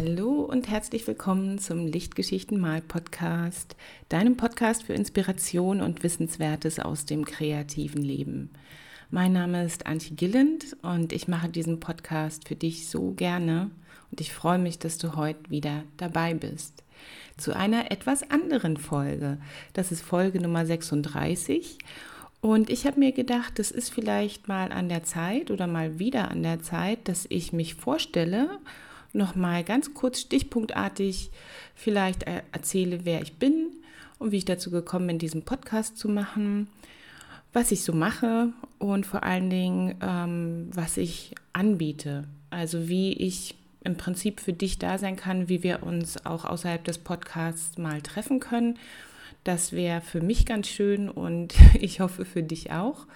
Hallo und herzlich willkommen zum Lichtgeschichten mal Podcast, deinem Podcast für Inspiration und Wissenswertes aus dem kreativen Leben. Mein Name ist Antje Gilland und ich mache diesen Podcast für dich so gerne und ich freue mich, dass du heute wieder dabei bist. Zu einer etwas anderen Folge. Das ist Folge Nummer 36 und ich habe mir gedacht, es ist vielleicht mal an der Zeit oder mal wieder an der Zeit, dass ich mich vorstelle nochmal ganz kurz stichpunktartig vielleicht erzähle, wer ich bin und wie ich dazu gekommen bin, diesen Podcast zu machen, was ich so mache und vor allen Dingen, ähm, was ich anbiete. Also wie ich im Prinzip für dich da sein kann, wie wir uns auch außerhalb des Podcasts mal treffen können. Das wäre für mich ganz schön und ich hoffe für dich auch.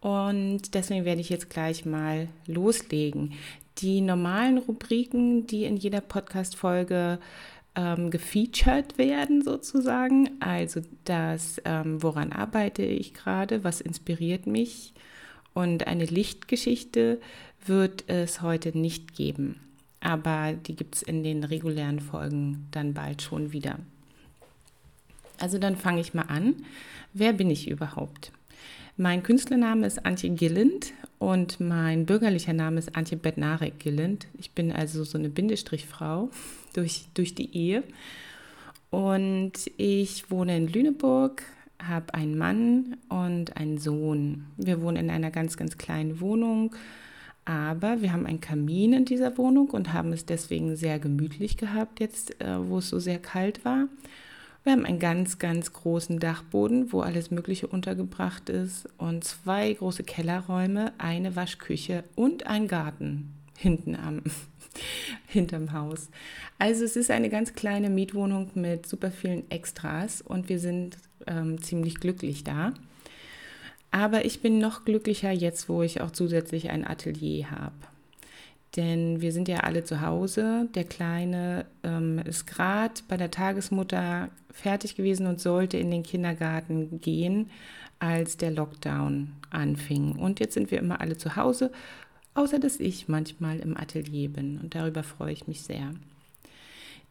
Und deswegen werde ich jetzt gleich mal loslegen. Die normalen Rubriken, die in jeder Podcast-Folge ähm, gefeatured werden, sozusagen, also das, ähm, woran arbeite ich gerade, was inspiriert mich und eine Lichtgeschichte wird es heute nicht geben. Aber die gibt es in den regulären Folgen dann bald schon wieder. Also dann fange ich mal an. Wer bin ich überhaupt? Mein Künstlername ist Antje Gilland und mein bürgerlicher Name ist Antje Bednarek Gilland. Ich bin also so eine Bindestrichfrau durch, durch die Ehe. Und ich wohne in Lüneburg, habe einen Mann und einen Sohn. Wir wohnen in einer ganz, ganz kleinen Wohnung, aber wir haben einen Kamin in dieser Wohnung und haben es deswegen sehr gemütlich gehabt jetzt, äh, wo es so sehr kalt war. Wir haben einen ganz, ganz großen Dachboden, wo alles Mögliche untergebracht ist und zwei große Kellerräume, eine Waschküche und ein Garten hinten am hinterm Haus. Also es ist eine ganz kleine Mietwohnung mit super vielen Extras und wir sind ähm, ziemlich glücklich da. Aber ich bin noch glücklicher jetzt, wo ich auch zusätzlich ein Atelier habe denn wir sind ja alle zu Hause. Der Kleine ähm, ist gerade bei der Tagesmutter fertig gewesen und sollte in den Kindergarten gehen, als der Lockdown anfing. Und jetzt sind wir immer alle zu Hause, außer dass ich manchmal im Atelier bin. Und darüber freue ich mich sehr.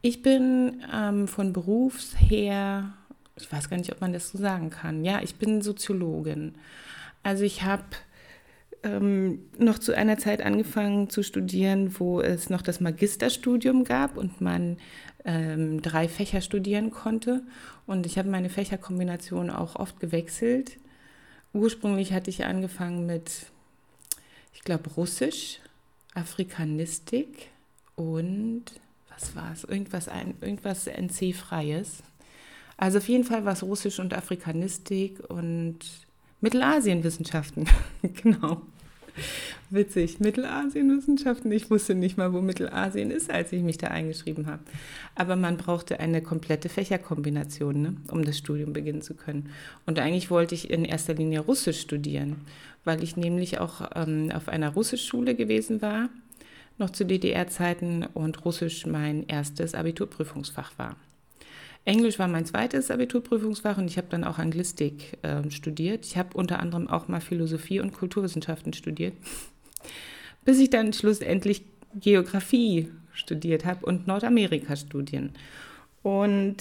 Ich bin ähm, von Berufs her, ich weiß gar nicht, ob man das so sagen kann. Ja, ich bin Soziologin. Also ich habe ähm, noch zu einer Zeit angefangen zu studieren, wo es noch das Magisterstudium gab und man ähm, drei Fächer studieren konnte. Und ich habe meine Fächerkombination auch oft gewechselt. Ursprünglich hatte ich angefangen mit, ich glaube, Russisch, Afrikanistik und was war es? Irgendwas, irgendwas NC-freies. Also auf jeden Fall war es Russisch und Afrikanistik und Mittelasienwissenschaften. genau. Witzig. Mittelasienwissenschaften. Ich wusste nicht mal, wo Mittelasien ist, als ich mich da eingeschrieben habe. Aber man brauchte eine komplette Fächerkombination, ne, um das Studium beginnen zu können. Und eigentlich wollte ich in erster Linie Russisch studieren, weil ich nämlich auch ähm, auf einer Russischschule gewesen war, noch zu DDR-Zeiten und Russisch mein erstes Abiturprüfungsfach war. Englisch war mein zweites Abiturprüfungsfach und ich habe dann auch Anglistik äh, studiert. Ich habe unter anderem auch mal Philosophie und Kulturwissenschaften studiert, bis ich dann schlussendlich Geografie studiert habe und Nordamerika-Studien. Und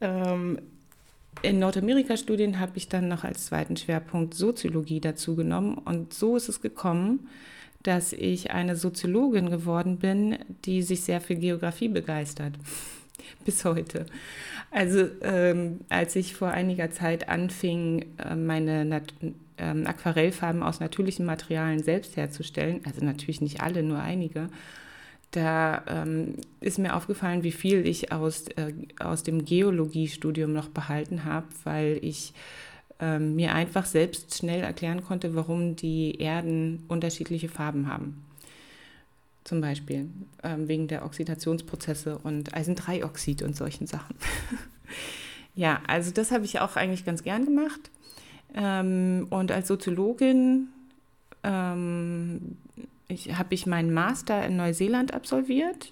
ähm, in Nordamerika-Studien habe ich dann noch als zweiten Schwerpunkt Soziologie dazu genommen. Und so ist es gekommen, dass ich eine Soziologin geworden bin, die sich sehr für Geografie begeistert. bis heute. Also ähm, als ich vor einiger Zeit anfing, äh, meine Nat ähm, Aquarellfarben aus natürlichen Materialien selbst herzustellen, also natürlich nicht alle, nur einige, da ähm, ist mir aufgefallen, wie viel ich aus, äh, aus dem Geologiestudium noch behalten habe, weil ich ähm, mir einfach selbst schnell erklären konnte, warum die Erden unterschiedliche Farben haben zum Beispiel, ähm, wegen der Oxidationsprozesse und Eisendreioxid und solchen Sachen. ja, also das habe ich auch eigentlich ganz gern gemacht. Ähm, und als Soziologin ähm, habe ich meinen Master in Neuseeland absolviert.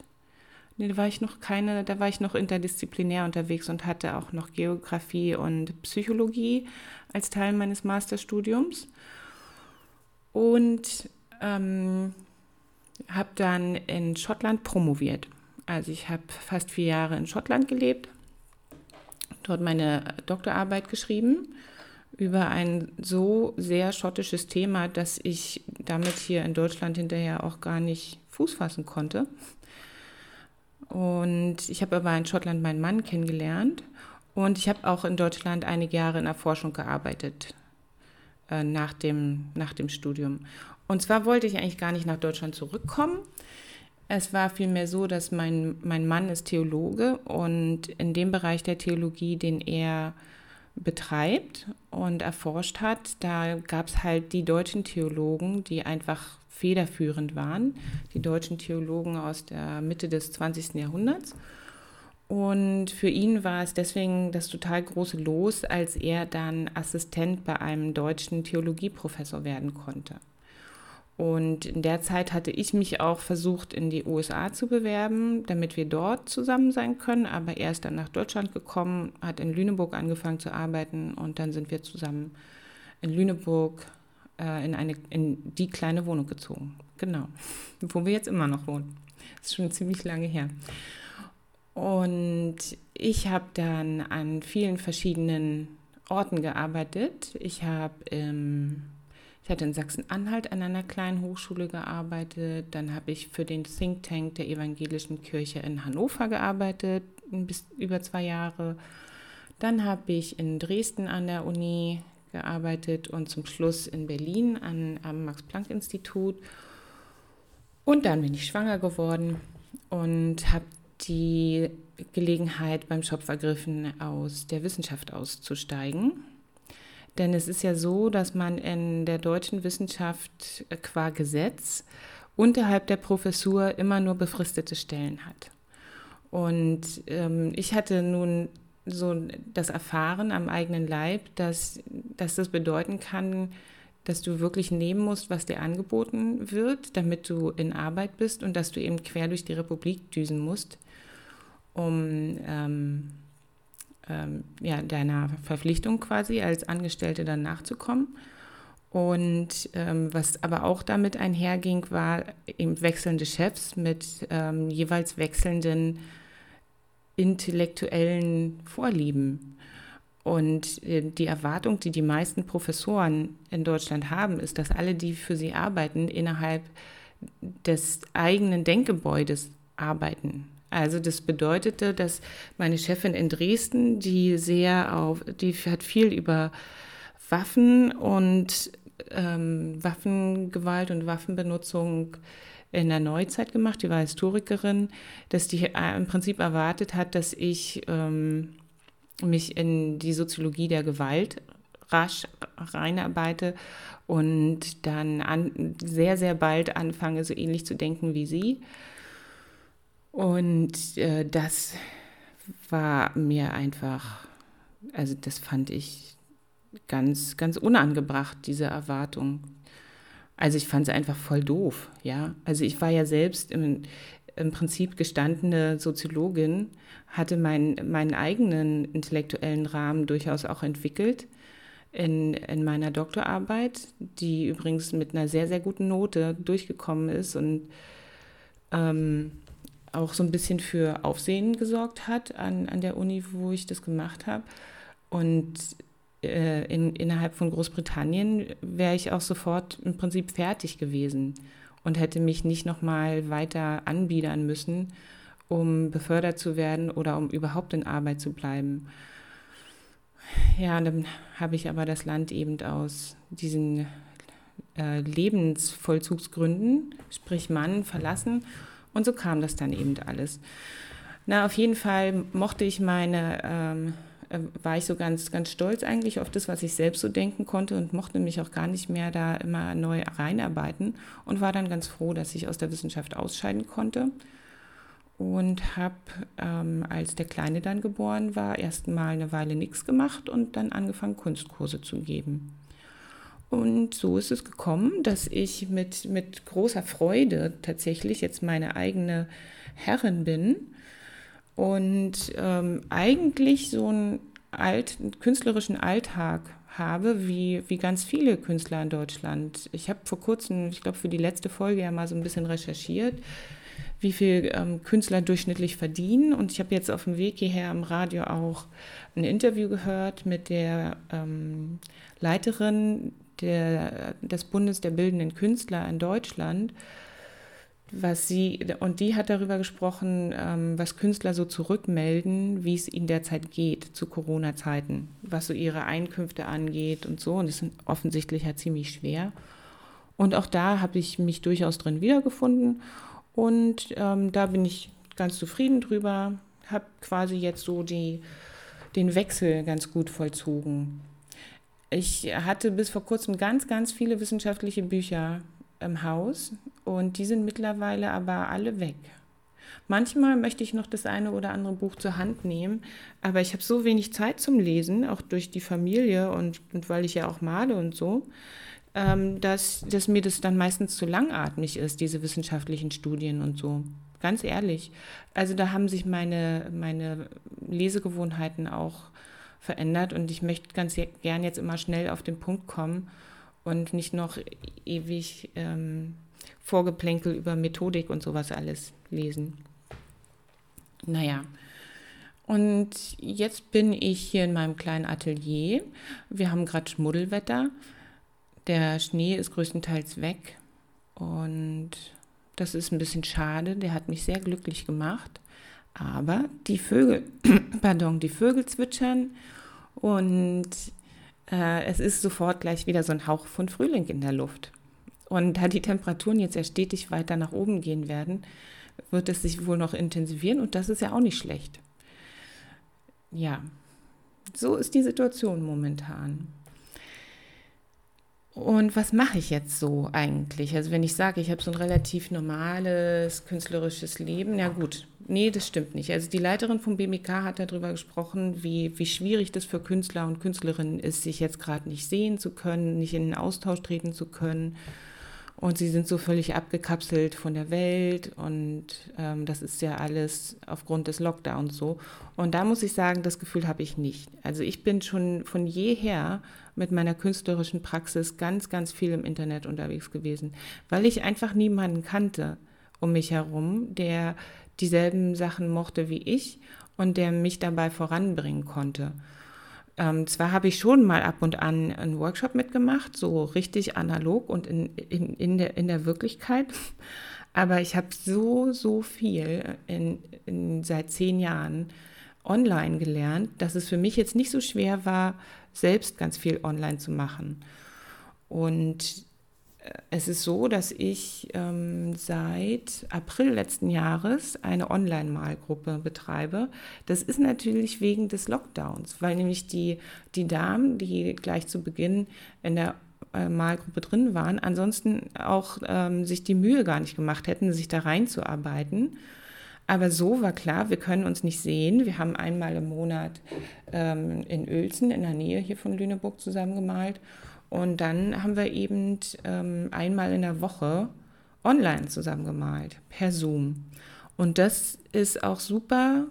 da war ich noch keine, da war ich noch interdisziplinär unterwegs und hatte auch noch Geografie und Psychologie als Teil meines Masterstudiums. Und ähm, habe dann in Schottland promoviert. Also ich habe fast vier Jahre in Schottland gelebt, dort meine Doktorarbeit geschrieben über ein so sehr schottisches Thema, dass ich damit hier in Deutschland hinterher auch gar nicht Fuß fassen konnte. Und ich habe aber in Schottland meinen Mann kennengelernt und ich habe auch in Deutschland einige Jahre in der Forschung gearbeitet äh, nach, dem, nach dem Studium. Und zwar wollte ich eigentlich gar nicht nach Deutschland zurückkommen. Es war vielmehr so, dass mein, mein Mann ist Theologe und in dem Bereich der Theologie, den er betreibt und erforscht hat, da gab es halt die deutschen Theologen, die einfach federführend waren, die deutschen Theologen aus der Mitte des 20. Jahrhunderts. Und für ihn war es deswegen das total große Los, als er dann Assistent bei einem deutschen Theologieprofessor werden konnte. Und in der Zeit hatte ich mich auch versucht, in die USA zu bewerben, damit wir dort zusammen sein können. Aber er ist dann nach Deutschland gekommen, hat in Lüneburg angefangen zu arbeiten und dann sind wir zusammen in Lüneburg äh, in, eine, in die kleine Wohnung gezogen. Genau, wo wir jetzt immer noch wohnen. Das ist schon ziemlich lange her. Und ich habe dann an vielen verschiedenen Orten gearbeitet. Ich habe im ich hatte in Sachsen-Anhalt an einer kleinen Hochschule gearbeitet. Dann habe ich für den Think Tank der Evangelischen Kirche in Hannover gearbeitet, bis über zwei Jahre. Dann habe ich in Dresden an der Uni gearbeitet und zum Schluss in Berlin an, am Max-Planck-Institut. Und dann bin ich schwanger geworden und habe die Gelegenheit beim Schopf ergriffen, aus der Wissenschaft auszusteigen denn es ist ja so, dass man in der deutschen Wissenschaft äh, qua Gesetz unterhalb der Professur immer nur befristete Stellen hat. Und ähm, ich hatte nun so das Erfahren am eigenen Leib, dass, dass das bedeuten kann, dass du wirklich nehmen musst, was dir angeboten wird, damit du in Arbeit bist und dass du eben quer durch die Republik düsen musst, um ähm, ähm, ja, deiner Verpflichtung quasi als Angestellte dann nachzukommen. Und ähm, was aber auch damit einherging, war eben wechselnde Chefs mit ähm, jeweils wechselnden intellektuellen Vorlieben. Und äh, die Erwartung, die die meisten Professoren in Deutschland haben, ist, dass alle, die für sie arbeiten, innerhalb des eigenen Denkgebäudes arbeiten. Also das bedeutete, dass meine Chefin in Dresden, die sehr auf, die hat viel über Waffen und ähm, Waffengewalt und Waffenbenutzung in der Neuzeit gemacht, die war Historikerin, dass die äh, im Prinzip erwartet hat, dass ich ähm, mich in die Soziologie der Gewalt rasch reinarbeite und dann an, sehr, sehr bald anfange, so ähnlich zu denken wie sie. Und äh, das war mir einfach, also das fand ich ganz, ganz unangebracht, diese Erwartung. Also ich fand es einfach voll doof, ja. Also ich war ja selbst im, im Prinzip gestandene Soziologin, hatte mein, meinen eigenen intellektuellen Rahmen durchaus auch entwickelt in, in meiner Doktorarbeit, die übrigens mit einer sehr, sehr guten Note durchgekommen ist und ähm, auch so ein bisschen für Aufsehen gesorgt hat an, an der Uni, wo ich das gemacht habe. Und äh, in, innerhalb von Großbritannien wäre ich auch sofort im Prinzip fertig gewesen und hätte mich nicht nochmal weiter anbiedern müssen, um befördert zu werden oder um überhaupt in Arbeit zu bleiben. Ja, dann habe ich aber das Land eben aus diesen äh, Lebensvollzugsgründen, sprich Mann, verlassen und so kam das dann eben alles. Na, auf jeden Fall mochte ich meine, ähm, äh, war ich so ganz, ganz stolz eigentlich auf das, was ich selbst so denken konnte und mochte mich auch gar nicht mehr da immer neu reinarbeiten und war dann ganz froh, dass ich aus der Wissenschaft ausscheiden konnte und habe, ähm, als der Kleine dann geboren war, erst mal eine Weile nichts gemacht und dann angefangen, Kunstkurse zu geben. Und so ist es gekommen, dass ich mit, mit großer Freude tatsächlich jetzt meine eigene Herrin bin und ähm, eigentlich so einen, alt, künstlerischen Alltag habe, wie, wie ganz viele Künstler in Deutschland. Ich habe vor kurzem, ich glaube für die letzte Folge ja mal so ein bisschen recherchiert, wie viel ähm, Künstler durchschnittlich verdienen. Und ich habe jetzt auf dem Weg hierher im Radio auch ein Interview gehört mit der ähm, Leiterin der, des Bundes der bildenden Künstler in Deutschland was sie, und die hat darüber gesprochen, ähm, was Künstler so zurückmelden, wie es ihnen derzeit geht zu Corona-Zeiten, was so ihre Einkünfte angeht und so. Und das ist offensichtlich ja ziemlich schwer. Und auch da habe ich mich durchaus drin wiedergefunden. Und ähm, da bin ich ganz zufrieden drüber, habe quasi jetzt so die, den Wechsel ganz gut vollzogen. Ich hatte bis vor kurzem ganz, ganz viele wissenschaftliche Bücher im Haus und die sind mittlerweile aber alle weg. Manchmal möchte ich noch das eine oder andere Buch zur Hand nehmen, aber ich habe so wenig Zeit zum Lesen, auch durch die Familie und, und weil ich ja auch male und so, ähm, dass, dass mir das dann meistens zu langatmig ist, diese wissenschaftlichen Studien und so. Ganz ehrlich. Also da haben sich meine, meine Lesegewohnheiten auch verändert und ich möchte ganz gern jetzt immer schnell auf den Punkt kommen und nicht noch ewig ähm, Vorgeplänkel über Methodik und sowas alles lesen. Naja. Und jetzt bin ich hier in meinem kleinen Atelier. Wir haben gerade Schmuddelwetter. Der Schnee ist größtenteils weg. Und das ist ein bisschen schade. Der hat mich sehr glücklich gemacht. Aber die Vögel, pardon, die Vögel zwitschern und äh, es ist sofort gleich wieder so ein Hauch von Frühling in der Luft. Und da die Temperaturen jetzt ja stetig weiter nach oben gehen werden, wird es sich wohl noch intensivieren und das ist ja auch nicht schlecht. Ja, so ist die Situation momentan. Und was mache ich jetzt so eigentlich? Also wenn ich sage, ich habe so ein relativ normales künstlerisches Leben, ja gut, nee, das stimmt nicht. Also die Leiterin vom BMK hat darüber gesprochen, wie, wie schwierig das für Künstler und Künstlerinnen ist, sich jetzt gerade nicht sehen zu können, nicht in den Austausch treten zu können und sie sind so völlig abgekapselt von der Welt und ähm, das ist ja alles aufgrund des Lockdowns so. Und da muss ich sagen, das Gefühl habe ich nicht. Also ich bin schon von jeher mit meiner künstlerischen Praxis ganz, ganz viel im Internet unterwegs gewesen, weil ich einfach niemanden kannte um mich herum, der dieselben Sachen mochte wie ich und der mich dabei voranbringen konnte. Ähm, zwar habe ich schon mal ab und an einen Workshop mitgemacht, so richtig analog und in, in, in, der, in der Wirklichkeit, aber ich habe so, so viel in, in, seit zehn Jahren online gelernt, dass es für mich jetzt nicht so schwer war, selbst ganz viel online zu machen. Und es ist so, dass ich ähm, seit April letzten Jahres eine Online-Malgruppe betreibe. Das ist natürlich wegen des Lockdowns, weil nämlich die, die Damen, die gleich zu Beginn in der äh, Malgruppe drin waren, ansonsten auch ähm, sich die Mühe gar nicht gemacht hätten, sich da reinzuarbeiten. Aber so war klar, wir können uns nicht sehen. Wir haben einmal im Monat ähm, in Uelzen, in der Nähe hier von Lüneburg, zusammen gemalt. Und dann haben wir eben ähm, einmal in der Woche online zusammen gemalt, per Zoom. Und das ist auch super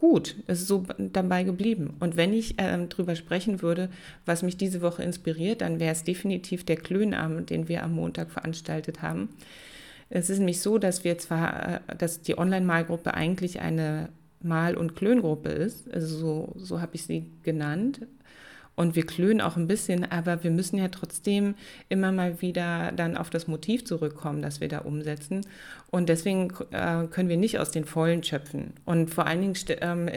gut, es ist so dabei geblieben. Und wenn ich ähm, drüber sprechen würde, was mich diese Woche inspiriert, dann wäre es definitiv der Klönabend, den wir am Montag veranstaltet haben. Es ist nämlich so, dass wir zwar, äh, dass die Online-Malgruppe eigentlich eine Mal- und Klöngruppe ist, also so, so habe ich sie genannt, und wir klönen auch ein bisschen, aber wir müssen ja trotzdem immer mal wieder dann auf das Motiv zurückkommen, das wir da umsetzen. Und deswegen äh, können wir nicht aus den Vollen schöpfen. Und vor allen Dingen st ähm,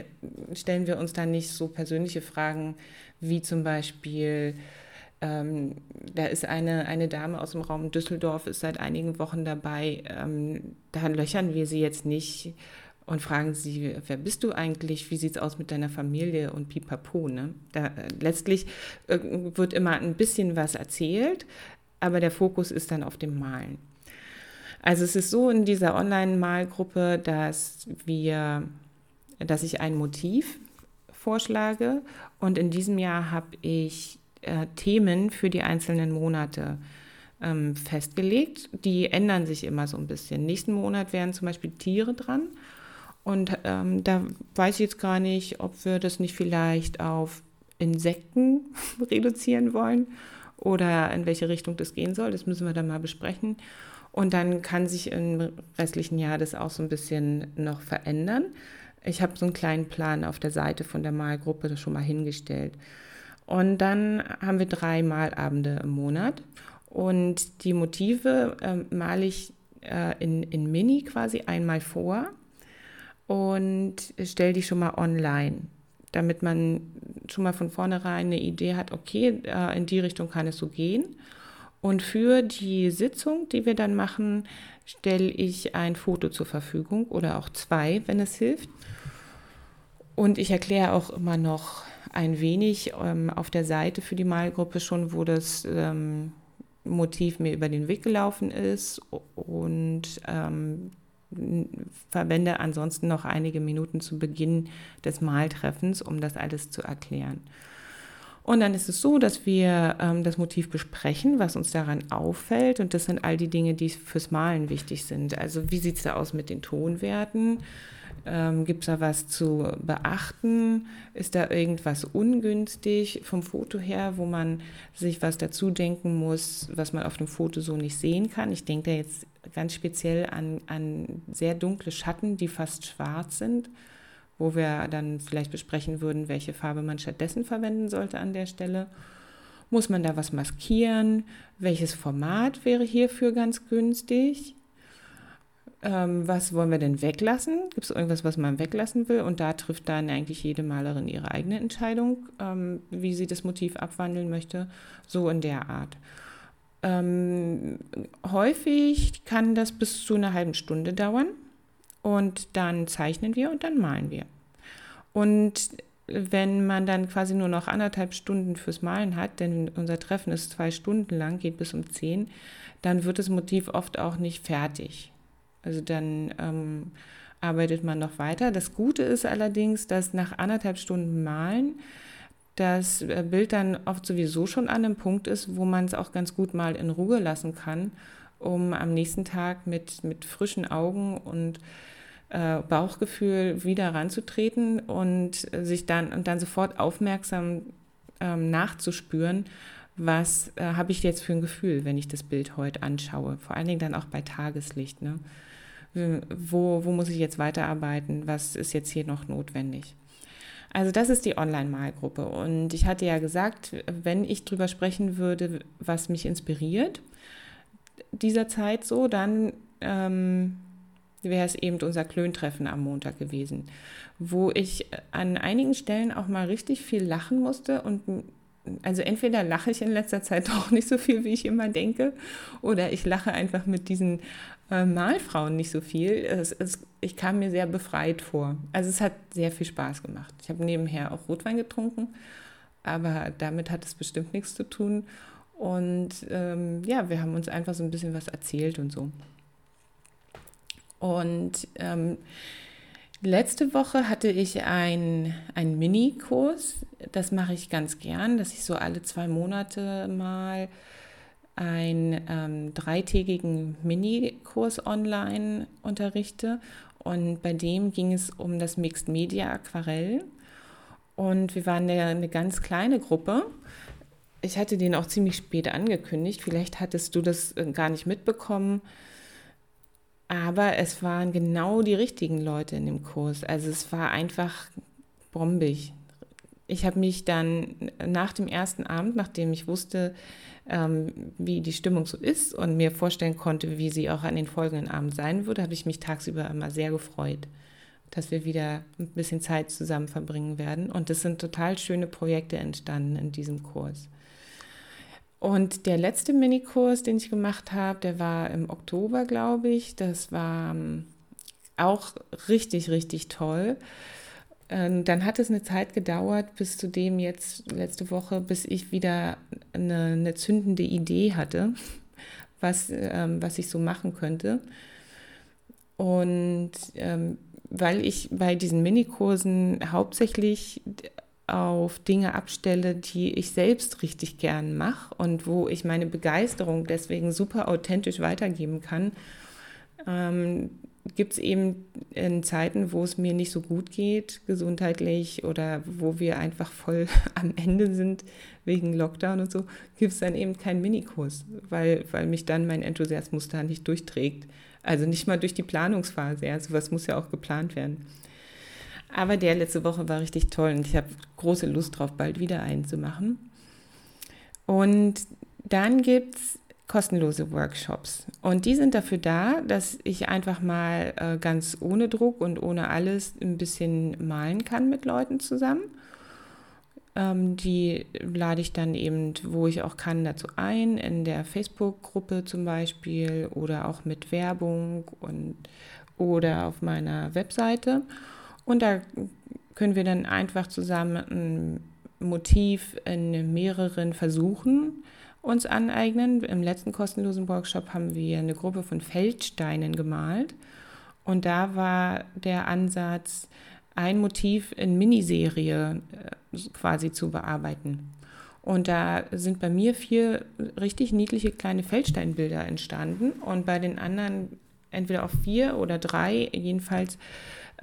stellen wir uns da nicht so persönliche Fragen wie zum Beispiel, ähm, da ist eine, eine Dame aus dem Raum Düsseldorf, ist seit einigen Wochen dabei. Ähm, da löchern wir sie jetzt nicht und fragen sie, wer bist du eigentlich, wie sieht es aus mit deiner Familie und pipapo. Ne? Da, äh, letztlich äh, wird immer ein bisschen was erzählt, aber der Fokus ist dann auf dem Malen. Also es ist so in dieser Online-Malgruppe, dass dass ich ein Motiv vorschlage und in diesem Jahr habe ich äh, Themen für die einzelnen Monate ähm, festgelegt. Die ändern sich immer so ein bisschen. Nächsten Monat wären zum Beispiel Tiere dran und ähm, da weiß ich jetzt gar nicht, ob wir das nicht vielleicht auf Insekten reduzieren wollen oder in welche Richtung das gehen soll. Das müssen wir dann mal besprechen. Und dann kann sich im restlichen Jahr das auch so ein bisschen noch verändern. Ich habe so einen kleinen Plan auf der Seite von der Malgruppe schon mal hingestellt. Und dann haben wir drei Malabende im Monat. Und die Motive äh, male ich äh, in, in Mini quasi einmal vor und stelle die schon mal online, damit man schon mal von vornherein eine Idee hat, okay, in die Richtung kann es so gehen. Und für die Sitzung, die wir dann machen, stelle ich ein Foto zur Verfügung oder auch zwei, wenn es hilft. Und ich erkläre auch immer noch ein wenig ähm, auf der Seite für die Malgruppe schon, wo das ähm, Motiv mir über den Weg gelaufen ist und ähm, verwende ansonsten noch einige Minuten zu Beginn des Maltreffens, um das alles zu erklären. Und dann ist es so, dass wir ähm, das Motiv besprechen, was uns daran auffällt. Und das sind all die Dinge, die fürs Malen wichtig sind. Also wie sieht es da aus mit den Tonwerten? Ähm, Gibt es da was zu beachten? Ist da irgendwas ungünstig vom Foto her, wo man sich was dazu denken muss, was man auf dem Foto so nicht sehen kann? Ich denke da jetzt ganz speziell an, an sehr dunkle Schatten, die fast schwarz sind wo wir dann vielleicht besprechen würden, welche Farbe man stattdessen verwenden sollte an der Stelle. Muss man da was maskieren? Welches Format wäre hierfür ganz günstig? Ähm, was wollen wir denn weglassen? Gibt es irgendwas, was man weglassen will? Und da trifft dann eigentlich jede Malerin ihre eigene Entscheidung, ähm, wie sie das Motiv abwandeln möchte. So in der Art. Ähm, häufig kann das bis zu einer halben Stunde dauern. Und dann zeichnen wir und dann malen wir. Und wenn man dann quasi nur noch anderthalb Stunden fürs Malen hat, denn unser Treffen ist zwei Stunden lang, geht bis um zehn, dann wird das Motiv oft auch nicht fertig. Also dann ähm, arbeitet man noch weiter. Das Gute ist allerdings, dass nach anderthalb Stunden Malen das äh, Bild dann oft sowieso schon an einem Punkt ist, wo man es auch ganz gut mal in Ruhe lassen kann, um am nächsten Tag mit, mit frischen Augen und äh, Bauchgefühl wieder ranzutreten und sich dann und dann sofort aufmerksam ähm, nachzuspüren, was äh, habe ich jetzt für ein Gefühl, wenn ich das Bild heute anschaue. Vor allen Dingen dann auch bei Tageslicht. Ne? Wo, wo muss ich jetzt weiterarbeiten? Was ist jetzt hier noch notwendig? Also das ist die Online-Malgruppe. Und ich hatte ja gesagt, wenn ich drüber sprechen würde, was mich inspiriert, dieser Zeit so, dann ähm, wäre es eben unser Klöntreffen am Montag gewesen, wo ich an einigen Stellen auch mal richtig viel lachen musste und also entweder lache ich in letzter Zeit doch nicht so viel, wie ich immer denke, oder ich lache einfach mit diesen äh, Malfrauen nicht so viel. Es, es, ich kam mir sehr befreit vor. Also es hat sehr viel Spaß gemacht. Ich habe nebenher auch Rotwein getrunken, aber damit hat es bestimmt nichts zu tun. Und ähm, ja, wir haben uns einfach so ein bisschen was erzählt und so. Und ähm, letzte Woche hatte ich einen Mini-Kurs. Das mache ich ganz gern, dass ich so alle zwei Monate mal einen ähm, dreitägigen Mini-Kurs online unterrichte. Und bei dem ging es um das Mixed Media Aquarell. Und wir waren eine, eine ganz kleine Gruppe. Ich hatte den auch ziemlich spät angekündigt. Vielleicht hattest du das äh, gar nicht mitbekommen. Aber es waren genau die richtigen Leute in dem Kurs. Also es war einfach bombig. Ich habe mich dann nach dem ersten Abend, nachdem ich wusste, ähm, wie die Stimmung so ist und mir vorstellen konnte, wie sie auch an den folgenden Abend sein würde, habe ich mich tagsüber immer sehr gefreut, dass wir wieder ein bisschen Zeit zusammen verbringen werden. Und es sind total schöne Projekte entstanden in diesem Kurs. Und der letzte Minikurs, den ich gemacht habe, der war im Oktober, glaube ich. Das war ähm, auch richtig, richtig toll. Ähm, dann hat es eine Zeit gedauert, bis zu dem jetzt letzte Woche, bis ich wieder eine, eine zündende Idee hatte, was, ähm, was ich so machen könnte. Und ähm, weil ich bei diesen Minikursen hauptsächlich auf Dinge abstelle, die ich selbst richtig gern mache und wo ich meine Begeisterung deswegen super authentisch weitergeben kann, ähm, gibt es eben in Zeiten, wo es mir nicht so gut geht, gesundheitlich oder wo wir einfach voll am Ende sind wegen Lockdown und so, gibt es dann eben keinen Minikurs, weil, weil mich dann mein Enthusiasmus da nicht durchträgt. Also nicht mal durch die Planungsphase. Ja, sowas muss ja auch geplant werden. Aber der letzte Woche war richtig toll und ich habe große Lust drauf, bald wieder einen zu machen. Und dann gibt es kostenlose Workshops. Und die sind dafür da, dass ich einfach mal äh, ganz ohne Druck und ohne alles ein bisschen malen kann mit Leuten zusammen. Ähm, die lade ich dann eben, wo ich auch kann, dazu ein, in der Facebook-Gruppe zum Beispiel oder auch mit Werbung und oder auf meiner Webseite. Und da können wir dann einfach zusammen ein Motiv in mehreren Versuchen uns aneignen. Im letzten kostenlosen Workshop haben wir eine Gruppe von Feldsteinen gemalt. Und da war der Ansatz, ein Motiv in Miniserie äh, quasi zu bearbeiten. Und da sind bei mir vier richtig niedliche kleine Feldsteinbilder entstanden und bei den anderen entweder auch vier oder drei, jedenfalls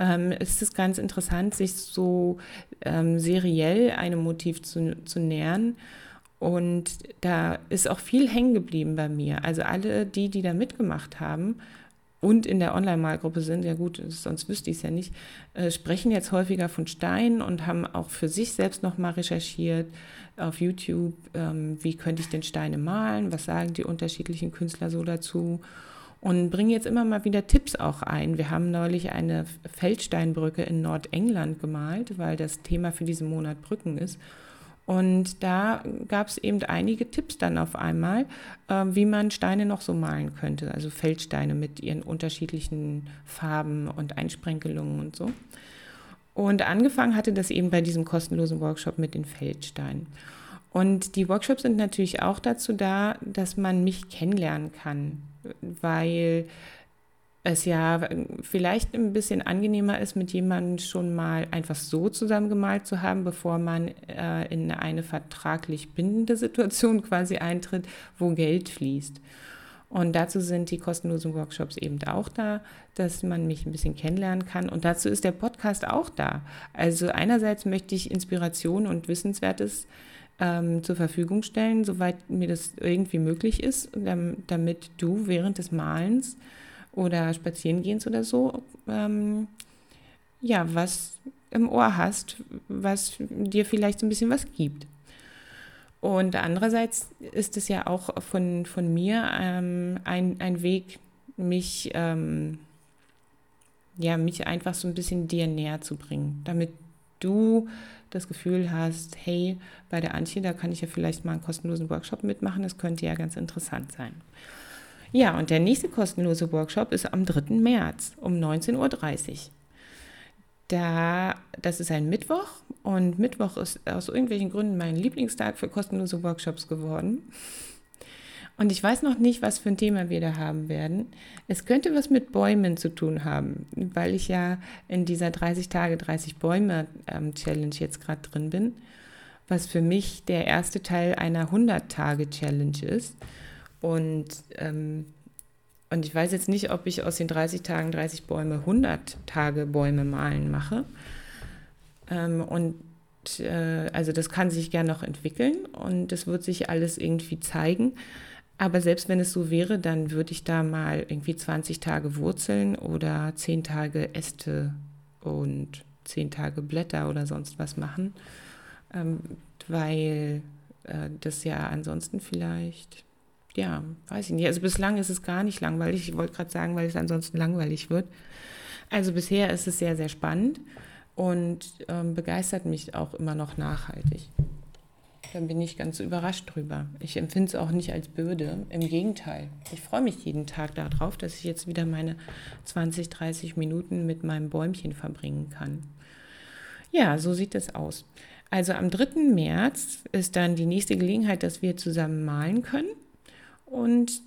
ähm, ist ganz interessant, sich so ähm, seriell einem Motiv zu, zu nähern. Und da ist auch viel hängen geblieben bei mir. Also alle die, die da mitgemacht haben und in der Online-Malgruppe sind, ja gut, sonst wüsste ich es ja nicht, äh, sprechen jetzt häufiger von Steinen und haben auch für sich selbst nochmal recherchiert auf YouTube, ähm, wie könnte ich denn Steine malen, was sagen die unterschiedlichen Künstler so dazu und bringen jetzt immer mal wieder Tipps auch ein. Wir haben neulich eine Feldsteinbrücke in Nordengland gemalt, weil das Thema für diesen Monat Brücken ist. Und da gab es eben einige Tipps dann auf einmal, äh, wie man Steine noch so malen könnte, also Feldsteine mit ihren unterschiedlichen Farben und Einsprenkelungen und so. Und angefangen hatte das eben bei diesem kostenlosen Workshop mit den Feldsteinen. Und die Workshops sind natürlich auch dazu da, dass man mich kennenlernen kann, weil es ja vielleicht ein bisschen angenehmer ist, mit jemandem schon mal einfach so zusammengemalt zu haben, bevor man äh, in eine vertraglich bindende Situation quasi eintritt, wo Geld fließt. Und dazu sind die kostenlosen Workshops eben auch da, dass man mich ein bisschen kennenlernen kann. Und dazu ist der Podcast auch da. Also einerseits möchte ich Inspiration und Wissenswertes ähm, zur Verfügung stellen, soweit mir das irgendwie möglich ist, damit du während des Malens oder Spazierengehens oder so, ähm, ja, was im Ohr hast, was dir vielleicht so ein bisschen was gibt. Und andererseits ist es ja auch von, von mir ähm, ein, ein Weg, mich, ähm, ja, mich einfach so ein bisschen dir näher zu bringen, damit du das Gefühl hast, hey, bei der Antje, da kann ich ja vielleicht mal einen kostenlosen Workshop mitmachen, das könnte ja ganz interessant sein. Ja, und der nächste kostenlose Workshop ist am 3. März um 19.30 Uhr. Da, das ist ein Mittwoch und Mittwoch ist aus irgendwelchen Gründen mein Lieblingstag für kostenlose Workshops geworden. Und ich weiß noch nicht, was für ein Thema wir da haben werden. Es könnte was mit Bäumen zu tun haben, weil ich ja in dieser 30 Tage, 30 Bäume ähm, Challenge jetzt gerade drin bin, was für mich der erste Teil einer 100 Tage Challenge ist. Und, ähm, und ich weiß jetzt nicht, ob ich aus den 30 Tagen 30 Bäume 100 Tage Bäume malen mache. Ähm, und äh, also das kann sich gern noch entwickeln und das wird sich alles irgendwie zeigen. Aber selbst wenn es so wäre, dann würde ich da mal irgendwie 20 Tage Wurzeln oder 10 Tage Äste und 10 Tage Blätter oder sonst was machen, ähm, weil äh, das ja ansonsten vielleicht ja, weiß ich nicht. Also bislang ist es gar nicht langweilig. Ich wollte gerade sagen, weil es ansonsten langweilig wird. Also bisher ist es sehr, sehr spannend und ähm, begeistert mich auch immer noch nachhaltig. Da bin ich ganz überrascht drüber. Ich empfinde es auch nicht als Bürde. Im Gegenteil. Ich freue mich jeden Tag darauf, dass ich jetzt wieder meine 20, 30 Minuten mit meinem Bäumchen verbringen kann. Ja, so sieht es aus. Also am 3. März ist dann die nächste Gelegenheit, dass wir zusammen malen können. Und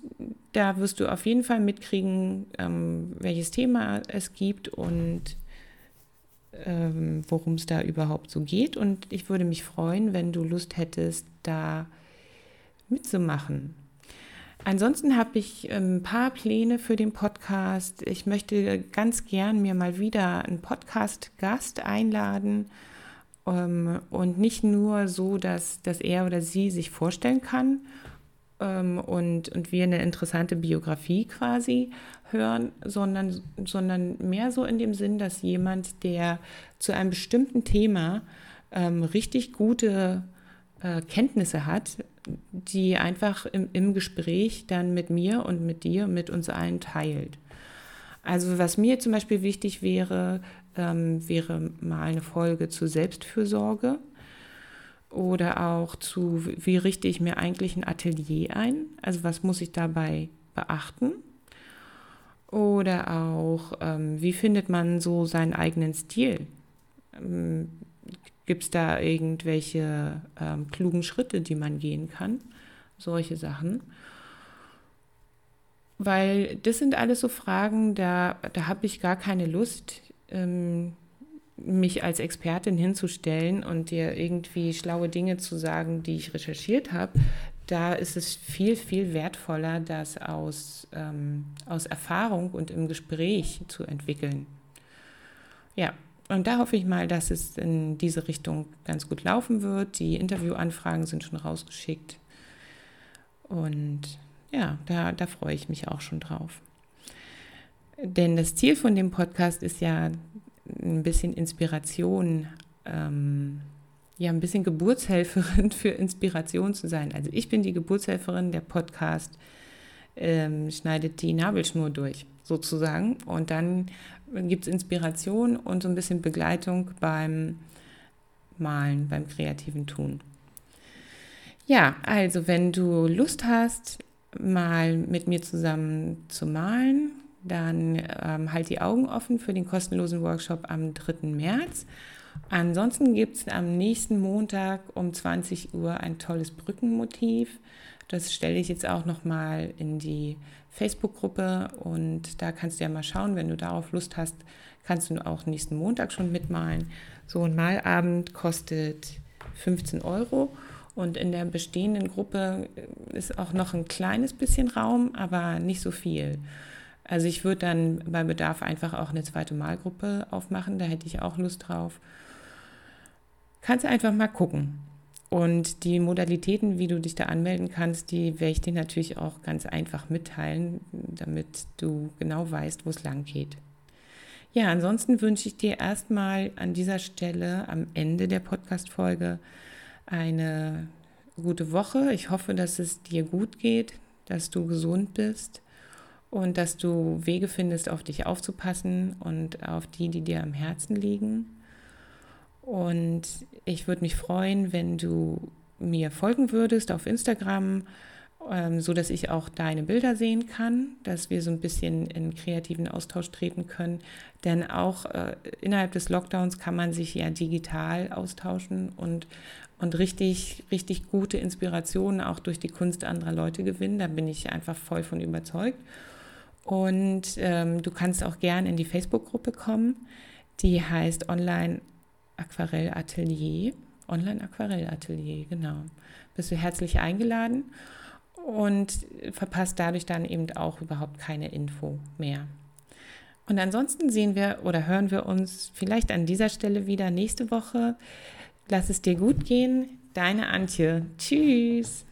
da wirst du auf jeden Fall mitkriegen, ähm, welches Thema es gibt und ähm, worum es da überhaupt so geht. Und ich würde mich freuen, wenn du Lust hättest, da mitzumachen. Ansonsten habe ich ein paar Pläne für den Podcast. Ich möchte ganz gern mir mal wieder einen Podcast-Gast einladen. Ähm, und nicht nur so, dass, dass er oder sie sich vorstellen kann ähm, und, und wir eine interessante Biografie quasi hören, sondern, sondern mehr so in dem Sinn, dass jemand, der zu einem bestimmten Thema ähm, richtig gute äh, Kenntnisse hat, die einfach im, im Gespräch dann mit mir und mit dir, mit uns allen teilt. Also was mir zum Beispiel wichtig wäre, ähm, wäre mal eine Folge zur Selbstfürsorge oder auch zu, wie richte ich mir eigentlich ein Atelier ein? Also was muss ich dabei beachten? Oder auch, ähm, wie findet man so seinen eigenen Stil? Ähm, Gibt es da irgendwelche ähm, klugen Schritte, die man gehen kann? Solche Sachen. Weil das sind alles so Fragen, da, da habe ich gar keine Lust, ähm, mich als Expertin hinzustellen und dir irgendwie schlaue Dinge zu sagen, die ich recherchiert habe. Da ist es viel, viel wertvoller, das aus, ähm, aus Erfahrung und im Gespräch zu entwickeln. Ja, und da hoffe ich mal, dass es in diese Richtung ganz gut laufen wird. Die Interviewanfragen sind schon rausgeschickt. Und ja, da, da freue ich mich auch schon drauf. Denn das Ziel von dem Podcast ist ja ein bisschen Inspiration, ähm, ja, ein bisschen Geburtshelferin für Inspiration zu sein. Also ich bin die Geburtshelferin, der Podcast ähm, schneidet die Nabelschnur durch, sozusagen. Und dann gibt es Inspiration und so ein bisschen Begleitung beim Malen, beim kreativen Tun. Ja, also wenn du Lust hast, mal mit mir zusammen zu malen, dann ähm, halt die Augen offen für den kostenlosen Workshop am 3. März. Ansonsten gibt es am nächsten Montag um 20 Uhr ein tolles Brückenmotiv. Das stelle ich jetzt auch nochmal in die Facebook-Gruppe und da kannst du ja mal schauen, wenn du darauf Lust hast, kannst du auch nächsten Montag schon mitmalen. So ein Malabend kostet 15 Euro und in der bestehenden Gruppe ist auch noch ein kleines bisschen Raum, aber nicht so viel. Also ich würde dann bei Bedarf einfach auch eine zweite Malgruppe aufmachen, da hätte ich auch Lust drauf. Kannst einfach mal gucken. Und die Modalitäten, wie du dich da anmelden kannst, die werde ich dir natürlich auch ganz einfach mitteilen, damit du genau weißt, wo es lang geht. Ja, ansonsten wünsche ich dir erstmal an dieser Stelle am Ende der Podcast-Folge eine gute Woche. Ich hoffe, dass es dir gut geht, dass du gesund bist und dass du Wege findest, auf dich aufzupassen und auf die, die dir am Herzen liegen. Und ich würde mich freuen, wenn du mir folgen würdest auf Instagram, ähm, so dass ich auch deine Bilder sehen kann, dass wir so ein bisschen in kreativen Austausch treten können. Denn auch äh, innerhalb des Lockdowns kann man sich ja digital austauschen und, und richtig, richtig gute Inspirationen auch durch die Kunst anderer Leute gewinnen. Da bin ich einfach voll von überzeugt. Und ähm, du kannst auch gern in die Facebook-Gruppe kommen. Die heißt Online Aquarellatelier, Online-Aquarellatelier, genau. Bist du herzlich eingeladen und verpasst dadurch dann eben auch überhaupt keine Info mehr. Und ansonsten sehen wir oder hören wir uns vielleicht an dieser Stelle wieder nächste Woche. Lass es dir gut gehen. Deine Antje. Tschüss.